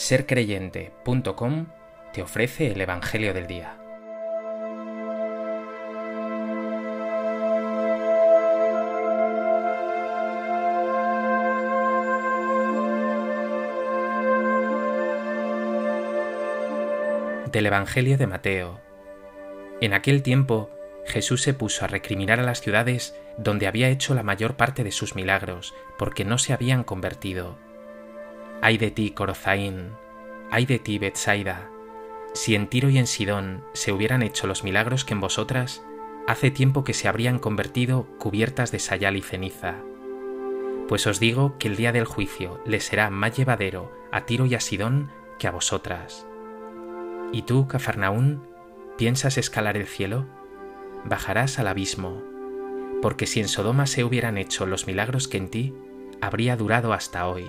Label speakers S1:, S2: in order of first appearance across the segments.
S1: sercreyente.com te ofrece el Evangelio del Día. Del Evangelio de Mateo. En aquel tiempo, Jesús se puso a recriminar a las ciudades donde había hecho la mayor parte de sus milagros, porque no se habían convertido. Ay de ti, Corozaín, ay de ti, Betsaida. Si en Tiro y en Sidón se hubieran hecho los milagros que en vosotras, hace tiempo que se habrían convertido cubiertas de sayal y ceniza. Pues os digo que el día del juicio le será más llevadero a Tiro y a Sidón que a vosotras. ¿Y tú, Cafarnaún, piensas escalar el cielo? bajarás al abismo, porque si en Sodoma se hubieran hecho los milagros que en ti, habría durado hasta hoy.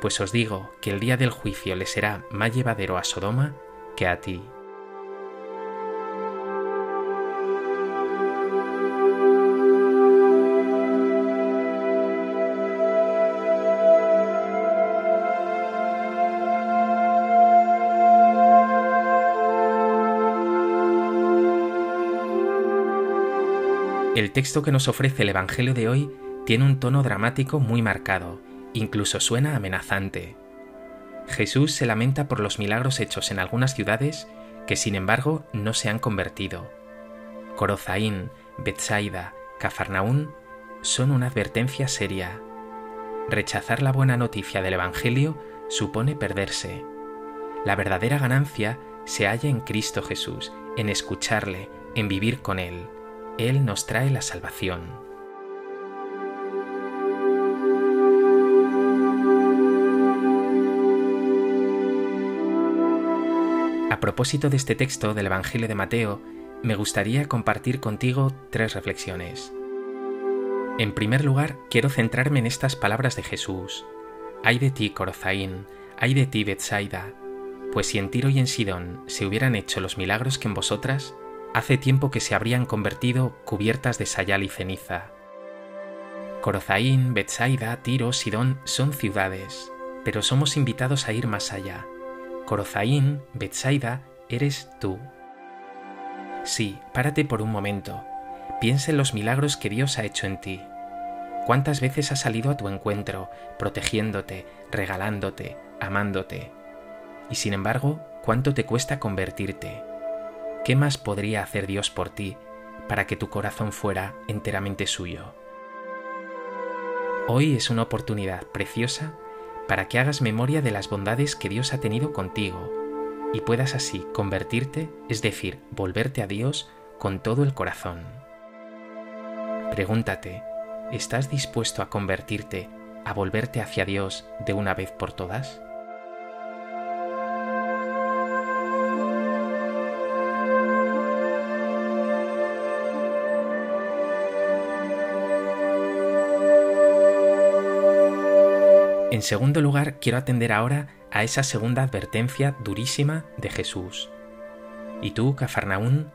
S1: Pues os digo que el día del juicio le será más llevadero a Sodoma que a ti. El texto que nos ofrece el Evangelio de hoy tiene un tono dramático muy marcado, incluso suena amenazante. Jesús se lamenta por los milagros hechos en algunas ciudades que sin embargo no se han convertido. Corozaín, Betsaida, Cafarnaún son una advertencia seria. Rechazar la buena noticia del Evangelio supone perderse. La verdadera ganancia se halla en Cristo Jesús, en escucharle, en vivir con Él. Él nos trae la salvación. A propósito de este texto del Evangelio de Mateo, me gustaría compartir contigo tres reflexiones. En primer lugar, quiero centrarme en estas palabras de Jesús. Ay de ti, Corozaín, ay de ti, Betsaida, pues si en Tiro y en Sidón se hubieran hecho los milagros que en vosotras, hace tiempo que se habrían convertido cubiertas de sayal y ceniza. Corozaín, Betsaida, Tiro, Sidón son ciudades, pero somos invitados a ir más allá. Corozaín, Betsaida, eres tú. Sí, párate por un momento. Piensa en los milagros que Dios ha hecho en ti. ¿Cuántas veces ha salido a tu encuentro, protegiéndote, regalándote, amándote? Y sin embargo, ¿cuánto te cuesta convertirte? ¿qué más podría hacer Dios por ti para que tu corazón fuera enteramente suyo? Hoy es una oportunidad preciosa para que hagas memoria de las bondades que Dios ha tenido contigo y puedas así convertirte, es decir, volverte a Dios con todo el corazón. Pregúntate, ¿estás dispuesto a convertirte, a volverte hacia Dios de una vez por todas? En segundo lugar, quiero atender ahora a esa segunda advertencia durísima de Jesús. ¿Y tú, Cafarnaún,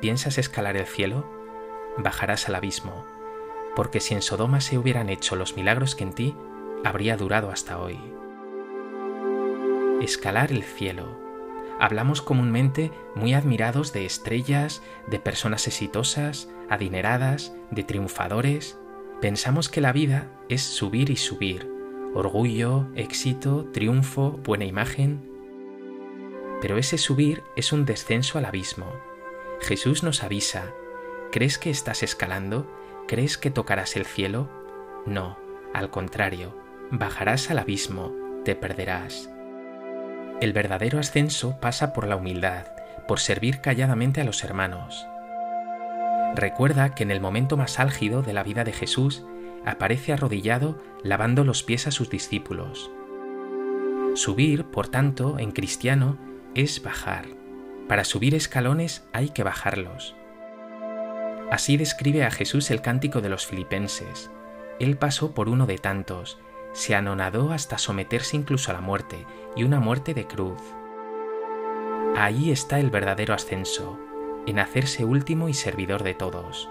S1: piensas escalar el cielo? Bajarás al abismo, porque si en Sodoma se hubieran hecho los milagros que en ti, habría durado hasta hoy. Escalar el cielo. Hablamos comúnmente muy admirados de estrellas, de personas exitosas, adineradas, de triunfadores. Pensamos que la vida es subir y subir, orgullo, éxito, triunfo, buena imagen. Pero ese subir es un descenso al abismo. Jesús nos avisa, ¿crees que estás escalando? ¿Crees que tocarás el cielo? No, al contrario, bajarás al abismo, te perderás. El verdadero ascenso pasa por la humildad, por servir calladamente a los hermanos. Recuerda que en el momento más álgido de la vida de Jesús, aparece arrodillado lavando los pies a sus discípulos. Subir, por tanto, en cristiano, es bajar. Para subir escalones hay que bajarlos. Así describe a Jesús el cántico de los filipenses. Él pasó por uno de tantos, se anonadó hasta someterse incluso a la muerte, y una muerte de cruz. Ahí está el verdadero ascenso, en hacerse último y servidor de todos.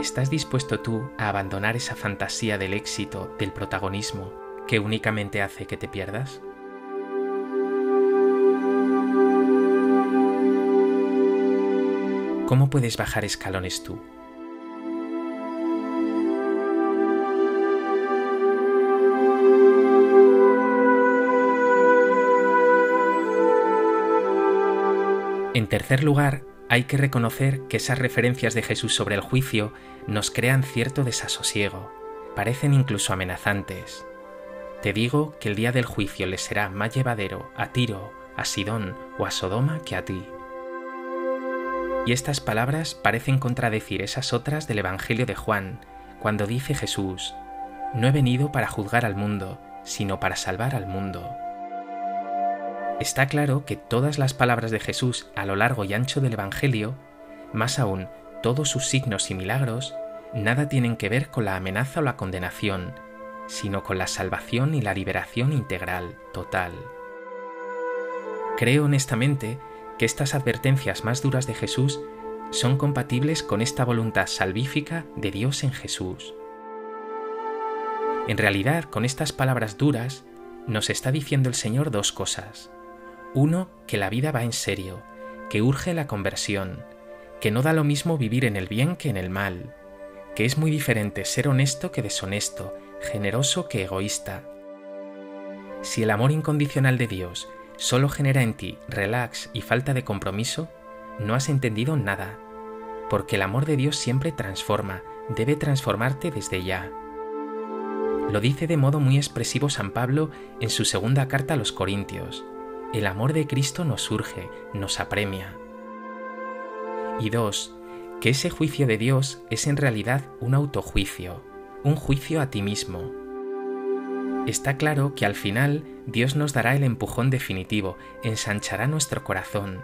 S1: ¿Estás dispuesto tú a abandonar esa fantasía del éxito, del protagonismo, que únicamente hace que te pierdas? ¿Cómo puedes bajar escalones tú? En tercer lugar, hay que reconocer que esas referencias de Jesús sobre el juicio nos crean cierto desasosiego, parecen incluso amenazantes. Te digo que el día del juicio le será más llevadero a Tiro, a Sidón o a Sodoma que a ti. Y estas palabras parecen contradecir esas otras del Evangelio de Juan, cuando dice Jesús, No he venido para juzgar al mundo, sino para salvar al mundo. Está claro que todas las palabras de Jesús a lo largo y ancho del Evangelio, más aún todos sus signos y milagros, nada tienen que ver con la amenaza o la condenación, sino con la salvación y la liberación integral, total. Creo honestamente que estas advertencias más duras de Jesús son compatibles con esta voluntad salvífica de Dios en Jesús. En realidad, con estas palabras duras, nos está diciendo el Señor dos cosas. Uno, que la vida va en serio, que urge la conversión, que no da lo mismo vivir en el bien que en el mal, que es muy diferente ser honesto que deshonesto, generoso que egoísta. Si el amor incondicional de Dios solo genera en ti relax y falta de compromiso, no has entendido nada, porque el amor de Dios siempre transforma, debe transformarte desde ya. Lo dice de modo muy expresivo San Pablo en su segunda carta a los Corintios el amor de Cristo nos surge, nos apremia. Y dos, que ese juicio de Dios es en realidad un autojuicio, un juicio a ti mismo. Está claro que al final Dios nos dará el empujón definitivo, ensanchará nuestro corazón,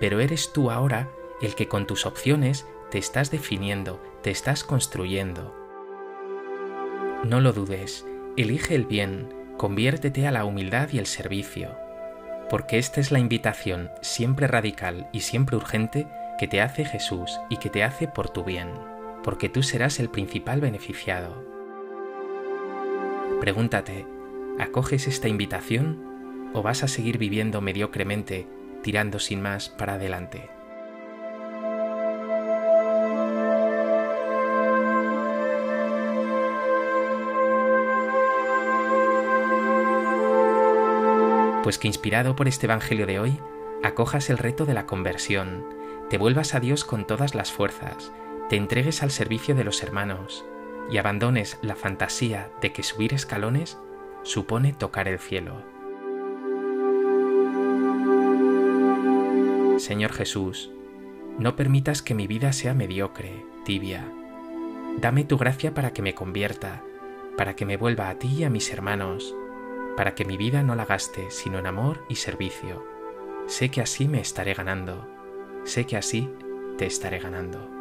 S1: pero eres tú ahora el que con tus opciones te estás definiendo, te estás construyendo. No lo dudes, elige el bien, conviértete a la humildad y el servicio porque esta es la invitación siempre radical y siempre urgente que te hace Jesús y que te hace por tu bien, porque tú serás el principal beneficiado. Pregúntate, ¿acoges esta invitación o vas a seguir viviendo mediocremente, tirando sin más para adelante? Pues que inspirado por este Evangelio de hoy, acojas el reto de la conversión, te vuelvas a Dios con todas las fuerzas, te entregues al servicio de los hermanos y abandones la fantasía de que subir escalones supone tocar el cielo. Señor Jesús, no permitas que mi vida sea mediocre, tibia. Dame tu gracia para que me convierta, para que me vuelva a ti y a mis hermanos, para que mi vida no la gaste sino en amor y servicio. Sé que así me estaré ganando, sé que así te estaré ganando.